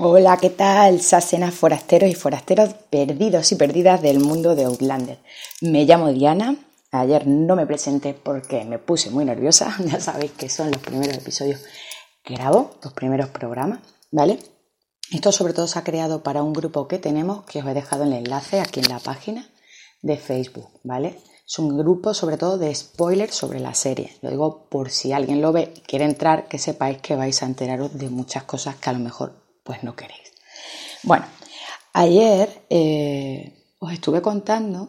Hola, ¿qué tal? Sacenas forasteros y forasteros perdidos y perdidas del mundo de Outlander. Me llamo Diana. Ayer no me presenté porque me puse muy nerviosa. Ya sabéis que son los primeros episodios que grabo, los primeros programas, ¿vale? Esto sobre todo se ha creado para un grupo que tenemos, que os he dejado el enlace aquí en la página de Facebook, ¿vale? Es un grupo sobre todo de spoilers sobre la serie. Lo digo por si alguien lo ve y quiere entrar, que sepáis que vais a enteraros de muchas cosas que a lo mejor pues no queréis. Bueno, ayer eh, os estuve contando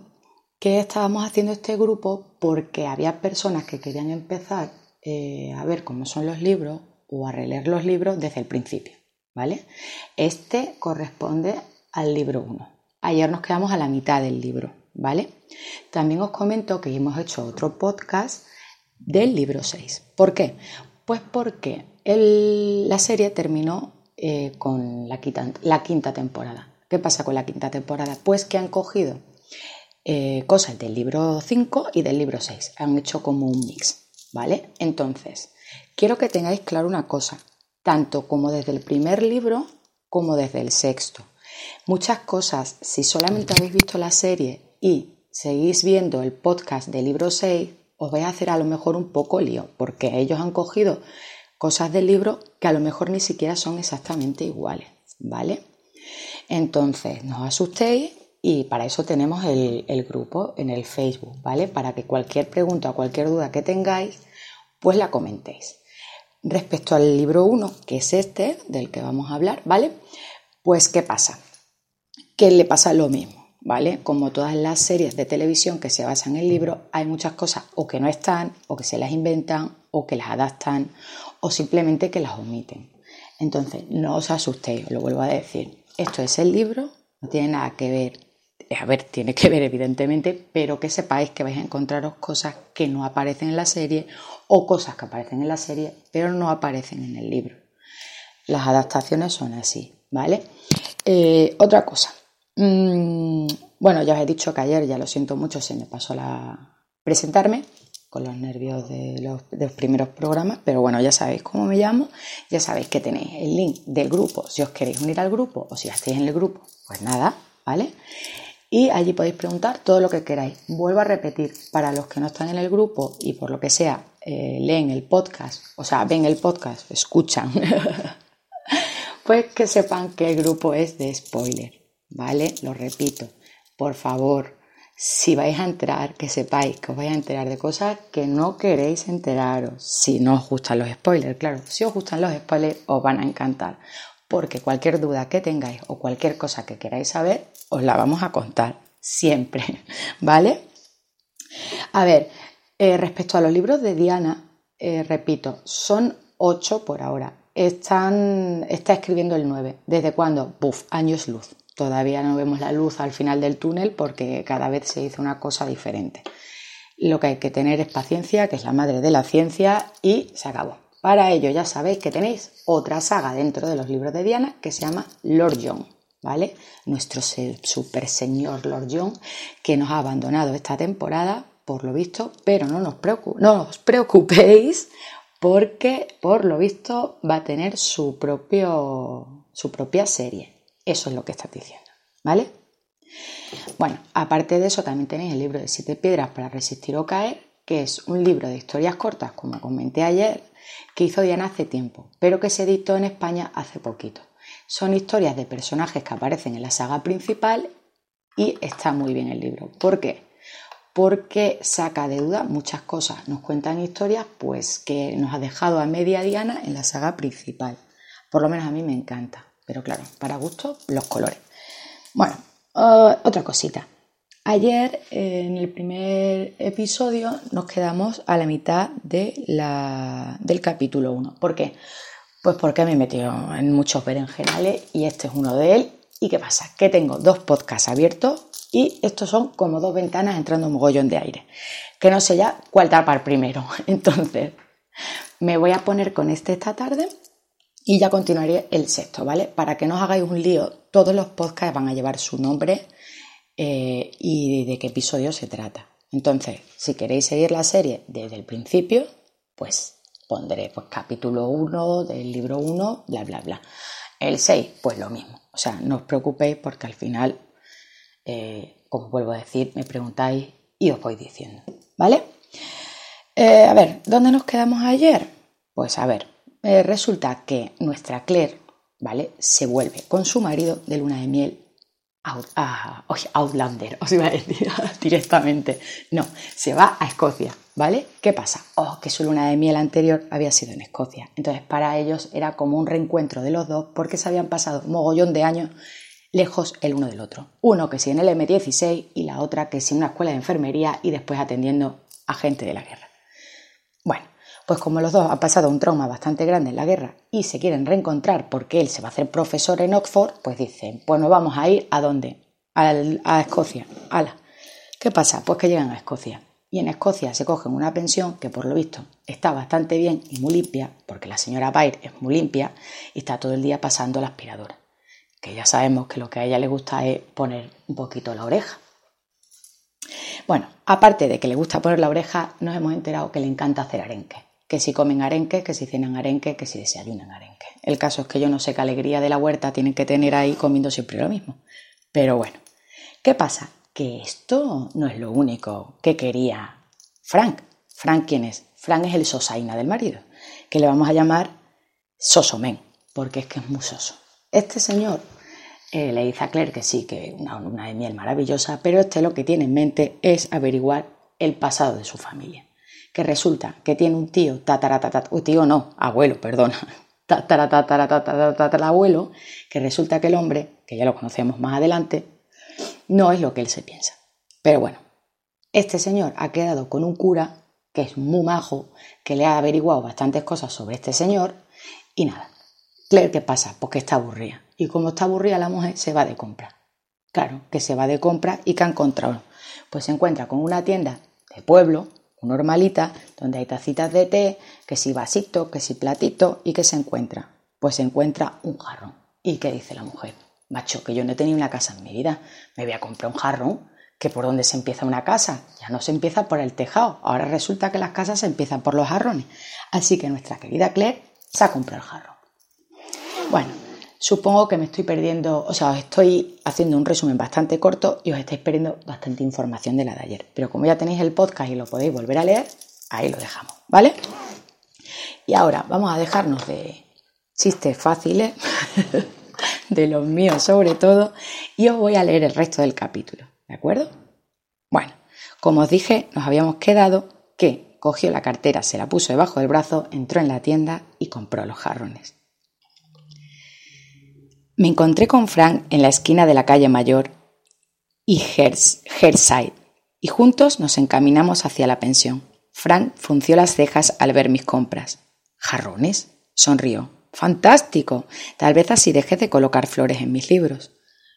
que estábamos haciendo este grupo porque había personas que querían empezar eh, a ver cómo son los libros o a releer los libros desde el principio, ¿vale? Este corresponde al libro 1. Ayer nos quedamos a la mitad del libro, ¿vale? También os comento que hemos hecho otro podcast del libro 6. ¿Por qué? Pues porque la serie terminó eh, con la quinta, la quinta, temporada. ¿Qué pasa con la quinta temporada? Pues que han cogido eh, cosas del libro 5 y del libro 6. Han hecho como un mix, ¿vale? Entonces, quiero que tengáis claro una cosa, tanto como desde el primer libro como desde el sexto. Muchas cosas, si solamente habéis visto la serie y seguís viendo el podcast del libro 6, os voy a hacer a lo mejor un poco lío, porque ellos han cogido cosas del libro que a lo mejor ni siquiera son exactamente iguales, ¿vale? Entonces, no os asustéis y para eso tenemos el, grupo en el Facebook, ¿vale? Para que cualquier pregunta o cualquier duda que tengáis, pues la comentéis. Respecto al libro 1, que es este, del que vamos a hablar, ¿vale? Pues, ¿qué pasa? Que le pasa lo mismo, ¿vale? Como todas las series de televisión que se basan en el libro, hay muchas cosas o que no están, o que se las inventan, o que las adaptan, o simplemente que las omiten. Entonces, no os asustéis, lo vuelvo a decir. Esto es el libro, no tiene nada que ver, a ver, tiene que ver evidentemente, pero que sepáis que vais a encontraros cosas que no aparecen en la serie o cosas que aparecen en la serie, pero no aparecen en el libro. Las adaptaciones son así, ¿vale? Eh, otra cosa. Mm, bueno, ya os he dicho que ayer, ya lo siento mucho, se me pasó la presentarme, con los nervios de los, primeros programas, pero bueno, ya sabéis cómo me llamo, ya sabéis que tenéis el link del grupo si os queréis unir al grupo o si ya estáis en el grupo, pues nada, ¿vale? Y allí podéis preguntar todo lo que queráis. Vuelvo a repetir, para los que no están en el grupo y por lo que sea, eh, leen el podcast, o sea, ven el podcast, escuchan, pues que sepan que el grupo es de spoiler, ¿vale? Lo repito, por favor, si vais a entrar, que sepáis que os vais a enterar de cosas que no queréis enteraros. Si no os gustan los spoilers, claro, si os gustan los spoilers os van a encantar. Porque cualquier duda que tengáis o cualquier cosa que queráis saber, os la vamos a contar siempre, ¿vale? A ver, eh, respecto a los libros de Diana, eh, repito, son ocho por ahora. Están, está escribiendo el 9. ¿Desde cuándo? Buf, años luz. Todavía no vemos la luz al final del túnel porque cada vez se hizo una cosa diferente. Lo que hay que tener es paciencia, que es la madre de la ciencia, y se acabó. Para ello ya sabéis que tenéis otra saga dentro de los libros de Diana que se llama Lord John, ¿vale? Nuestro super señor Lord John que nos ha abandonado esta temporada, por lo visto, pero no, nos no os preocupéis porque por lo visto va a tener su, propio, su propia serie. Eso es lo que estás diciendo, ¿vale? Bueno, aparte de eso también tenéis el libro de Siete Piedras para resistir o caer, que es un libro de historias cortas, como comenté ayer, que hizo Diana hace tiempo, pero que se editó en España hace poquito. Son historias de personajes que aparecen en la saga principal y está muy bien el libro. ¿Por qué? Porque saca de duda muchas cosas. Nos cuentan historias pues que nos ha dejado a media Diana en la saga principal. Por lo menos a mí me encanta. Pero claro, para gusto, los colores. Bueno, otra cosita. Ayer, en el primer episodio, nos quedamos a la mitad de la, del capítulo 1. ¿Por qué? Pues porque me he metido en muchos berenjenales y este es uno de él. ¿Y qué pasa? Que tengo dos podcasts abiertos y estos son como dos ventanas entrando un mogollón de aire. Que no sé ya cuál tapar primero. Entonces, me voy a poner con este esta tarde y ya continuaré el sexto, ¿vale? Para que no os hagáis un lío, todos los podcasts van a llevar su nombre eh, y de qué episodio se trata. Entonces, si queréis seguir la serie desde el principio, pues pondré pues, capítulo 1 del libro 1, bla, bla, bla. El 6, pues lo mismo. O sea, no os preocupéis porque al final, eh, como vuelvo a decir, me preguntáis y os voy diciendo. ¿Vale? Eh, a ver, ¿dónde nos quedamos ayer? Pues a ver, eh, resulta que nuestra Claire, ¿vale? Se vuelve con su marido de luna de miel a, Outlander, os iba a decir directamente. No, se va a Escocia, ¿vale? ¿Qué pasa? Oh, que su luna de miel anterior había sido en Escocia. Entonces, para ellos era como un reencuentro de los dos porque se habían pasado mogollón de años lejos el uno del otro. Uno que sí en el M16 y la otra que sí en una escuela de enfermería y después atendiendo a gente de la guerra. Pues como los dos han pasado un trauma bastante grande en la guerra y se quieren reencontrar porque él se va a hacer profesor en Oxford, pues dicen, pues nos vamos a ir a dónde? a Escocia. Ala. ¿Qué pasa? Pues que llegan a Escocia. Y en Escocia se cogen una pensión que por lo visto está bastante bien y muy limpia, porque la señora Bair es muy limpia y está todo el día pasando la aspiradora. Que ya sabemos que lo que a ella le gusta es poner un poquito la oreja. Bueno, aparte de que le gusta poner la oreja, nos hemos enterado que le encanta hacer arenque. Que si comen arenque, que si cenan arenque, que si desayunan arenque. El caso es que yo no sé qué alegría de la huerta tienen que tener ahí comiendo siempre lo mismo. Pero bueno, ¿qué pasa? Que esto no es lo único que quería Frank. ¿Frank quién es? Frank es el sosaina del marido, que le vamos a llamar Sosomen, porque es que es muy soso. Este señor eh, le dice a Claire que sí, que una luna de miel maravillosa, pero este lo que tiene en mente es averiguar el pasado de su familia. Que resulta que tiene un tío, tataratatata, o tío no, abuelo, perdona, abuelo, que resulta que el hombre, que ya lo conocemos más adelante, no es lo que él se piensa. Pero bueno, este señor ha quedado con un cura que es muy majo, que le ha averiguado bastantes cosas sobre este señor y nada. Claire, ¿qué pasa? Pues que está aburrida y como está aburrida la mujer, se va de compra. Claro, que se va de compra y que ha encontrado. Pues se encuentra con una tienda de pueblo, normalita, donde hay tacitas de té, que si vasito, que si platito, y que se encuentra. Pues se encuentra un jarrón. ¿Y qué dice la mujer? Macho, que yo no he tenido una casa en mi vida. Me voy a comprar un jarrón. ¿Que por dónde se empieza una casa? Ya no se empieza por el tejado. Ahora resulta que las casas se empiezan por los jarrones. Así que nuestra querida Claire se ha comprado el jarrón. Bueno, Supongo que me estoy perdiendo, o sea, os estoy haciendo un resumen bastante corto y os estáis perdiendo bastante información de la de ayer. Pero como ya tenéis el podcast y lo podéis volver a leer, ahí lo dejamos, ¿vale? Y ahora vamos a dejarnos de chistes fáciles, de los míos sobre todo, y os voy a leer el resto del capítulo, ¿de acuerdo? Bueno, como os dije, nos habíamos quedado que cogió la cartera, se la puso debajo del brazo, entró en la tienda y compró los jarrones. Me encontré con Frank en la esquina de la calle Mayor y Herside y juntos nos encaminamos hacia la pensión. Frank frunció las cejas al ver mis compras. ¿Jarrones? sonrió. Fantástico. Tal vez así deje de colocar flores en mis libros.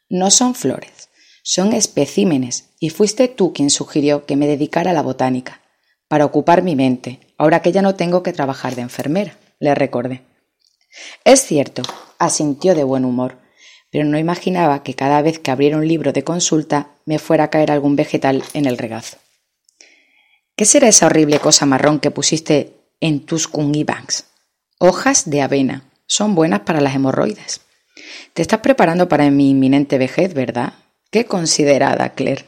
No son flores, son especímenes, y fuiste tú quien sugirió que me dedicara a la botánica, para ocupar mi mente, ahora que ya no tengo que trabajar de enfermera, le recordé. Es cierto, asintió de buen humor, pero no imaginaba que cada vez que abriera un libro de consulta me fuera a caer algún vegetal en el regazo. ¿Qué será esa horrible cosa marrón que pusiste en tus banks? Hojas de avena. Son buenas para las hemorroides. Te estás preparando para mi inminente vejez, ¿verdad? Qué considerada, Claire.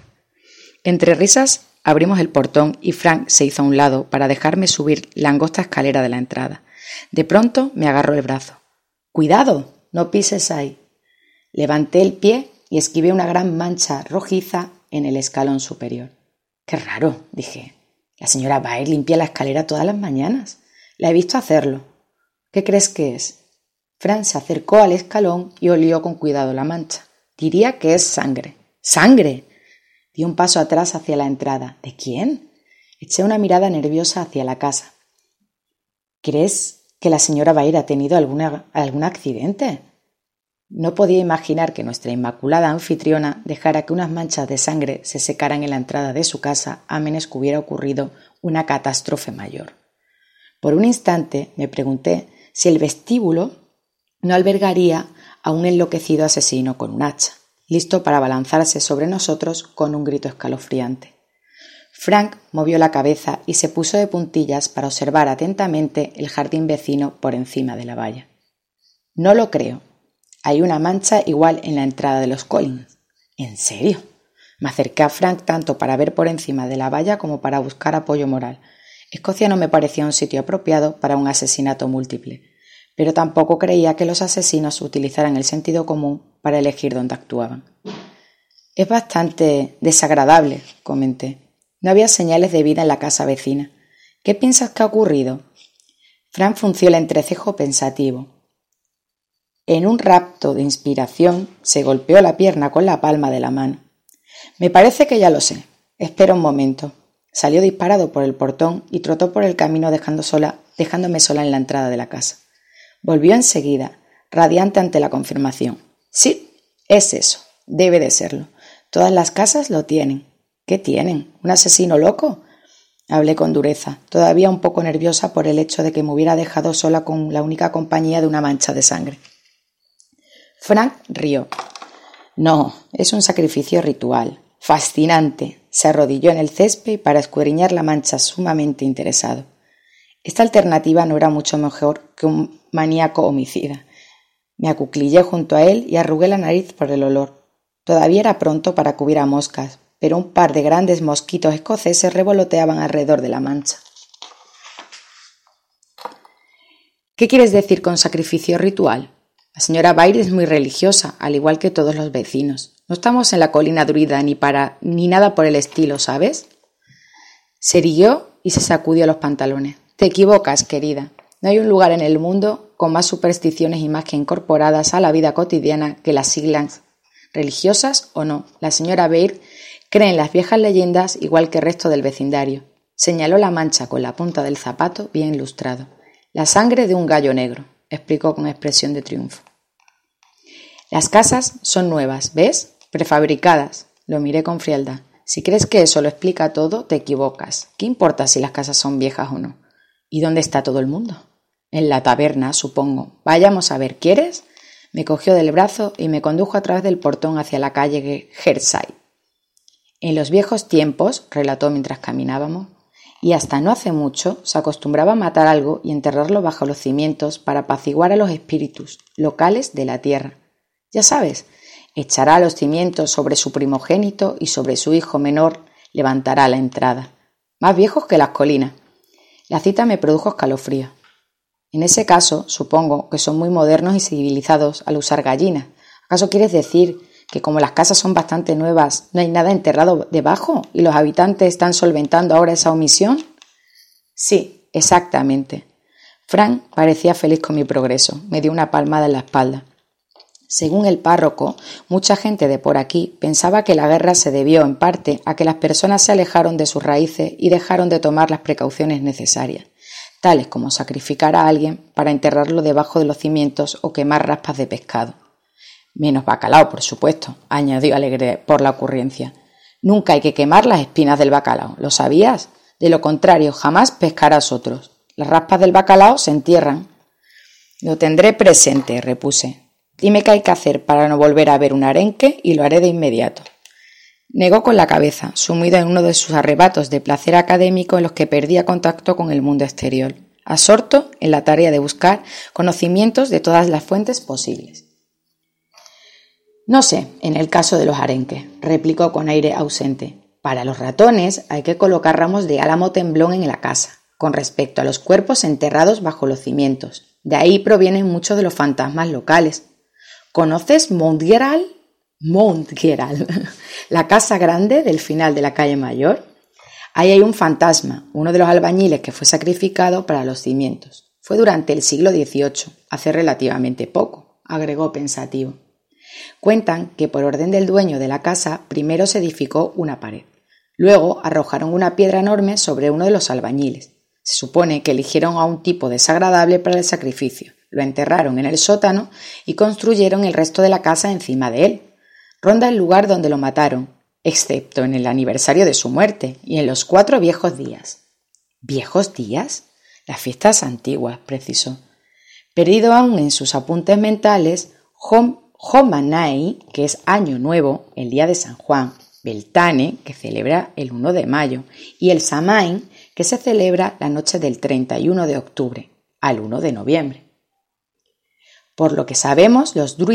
Entre risas abrimos el portón y Frank se hizo a un lado para dejarme subir la angosta escalera de la entrada. De pronto me agarró el brazo. Cuidado, no pises ahí. Levanté el pie y esquivé una gran mancha rojiza en el escalón superior. Qué raro, dije. La señora Baer limpia la escalera todas las mañanas. La he visto hacerlo. ¿Qué crees que es? Fran se acercó al escalón y olió con cuidado la mancha. Diría que es sangre. ¡Sangre! Di un paso atrás hacia la entrada. ¿De quién? Eché una mirada nerviosa hacia la casa. ¿Crees que la señora Baer ha tenido algún accidente? No podía imaginar que nuestra inmaculada anfitriona dejara que unas manchas de sangre se secaran en la entrada de su casa a menos que hubiera ocurrido una catástrofe mayor. Por un instante me pregunté si el vestíbulo no albergaría a un enloquecido asesino con un hacha, listo para abalanzarse sobre nosotros con un grito escalofriante. Frank movió la cabeza y se puso de puntillas para observar atentamente el jardín vecino por encima de la valla. No lo creo. Hay una mancha igual en la entrada de los Collins. ¿En serio? Me acerqué a Frank tanto para ver por encima de la valla como para buscar apoyo moral. Escocia no me parecía un sitio apropiado para un asesinato múltiple, pero tampoco creía que los asesinos utilizaran el sentido común para elegir dónde actuaban. Es bastante desagradable, comenté. No había señales de vida en la casa vecina. ¿Qué piensas que ha ocurrido? Frank frunció el entrecejo pensativo. En un rapto de inspiración se golpeó la pierna con la palma de la mano. Me parece que ya lo sé. Espera un momento. Salió disparado por el portón y trotó por el camino dejando sola, dejándome sola en la entrada de la casa. Volvió enseguida, radiante ante la confirmación. Sí, es eso. Debe de serlo. Todas las casas lo tienen. ¿Qué tienen? ¿Un asesino loco? Hablé con dureza, todavía un poco nerviosa por el hecho de que me hubiera dejado sola con la única compañía de una mancha de sangre. Frank rió. No, es un sacrificio ritual. Fascinante. Se arrodilló en el césped para escudriñar la mancha sumamente interesado. Esta alternativa no era mucho mejor que un maníaco homicida. Me acuclillé junto a él y arrugué la nariz por el olor. Todavía era pronto para que hubiera moscas, pero un par de grandes mosquitos escoceses revoloteaban alrededor de la mancha. ¿Qué quieres decir con sacrificio ritual? La señora Baird es muy religiosa, al igual que todos los vecinos. No estamos en la colina druida ni para ni nada por el estilo, ¿sabes? Se irguió y se sacudió los pantalones. Te equivocas, querida. No hay un lugar en el mundo con más supersticiones y más que incorporadas a la vida cotidiana que las siglas religiosas o no. La señora Baird cree en las viejas leyendas igual que el resto del vecindario. Señaló la mancha con la punta del zapato bien ilustrado. La sangre de un gallo negro explicó con expresión de triunfo. Las casas son nuevas, ¿ves? Prefabricadas. Lo miré con frialdad. Si crees que eso lo explica todo, te equivocas. ¿Qué importa si las casas son viejas o no? ¿Y dónde está todo el mundo? En la taberna, supongo. Vayamos a ver, ¿quieres? Me cogió del brazo y me condujo a través del portón hacia la calle Herside. En los viejos tiempos, relató mientras caminábamos, y hasta no hace mucho se acostumbraba a matar algo y enterrarlo bajo los cimientos para apaciguar a los espíritus locales de la tierra. Ya sabes, echará los cimientos sobre su primogénito y sobre su hijo menor levantará la entrada. Más viejos que las colinas. La cita me produjo escalofrío. En ese caso, supongo que son muy modernos y civilizados al usar gallinas. ¿Acaso quieres decir que como las casas son bastante nuevas, no hay nada enterrado debajo y los habitantes están solventando ahora esa omisión? Sí, exactamente. Frank parecía feliz con mi progreso. Me dio una palmada en la espalda. Según el párroco, mucha gente de por aquí pensaba que la guerra se debió en parte a que las personas se alejaron de sus raíces y dejaron de tomar las precauciones necesarias, tales como sacrificar a alguien para enterrarlo debajo de los cimientos o quemar raspas de pescado. Menos bacalao, por supuesto, añadió alegre por la ocurrencia. Nunca hay que quemar las espinas del bacalao, ¿lo sabías? De lo contrario, jamás pescarás otros. Las raspas del bacalao se entierran. Lo tendré presente, repuse. Dime qué hay que hacer para no volver a ver un arenque y lo haré de inmediato. Negó con la cabeza, sumido en uno de sus arrebatos de placer académico en los que perdía contacto con el mundo exterior, absorto en la tarea de buscar conocimientos de todas las fuentes posibles. No sé, en el caso de los arenques, replicó con aire ausente. Para los ratones hay que colocar ramos de álamo temblón en la casa, con respecto a los cuerpos enterrados bajo los cimientos. De ahí provienen muchos de los fantasmas locales. ¿Conoces Montgeral? Montgeral, la casa grande del final de la calle Mayor. Ahí hay un fantasma, uno de los albañiles que fue sacrificado para los cimientos. Fue durante el siglo XVIII, hace relativamente poco, agregó pensativo. Cuentan que por orden del dueño de la casa primero se edificó una pared. Luego arrojaron una piedra enorme sobre uno de los albañiles. Se supone que eligieron a un tipo desagradable para el sacrificio, lo enterraron en el sótano y construyeron el resto de la casa encima de él. Ronda el lugar donde lo mataron, excepto en el aniversario de su muerte y en los cuatro viejos días. ¿Viejos días? Las fiestas antiguas, precisó. Perdido aún en sus apuntes mentales, Homanai, que es Año Nuevo, el día de San Juan, Beltane, que celebra el 1 de mayo, y el Samain, que se celebra la noche del 31 de octubre al 1 de noviembre. Por lo que sabemos, los druidas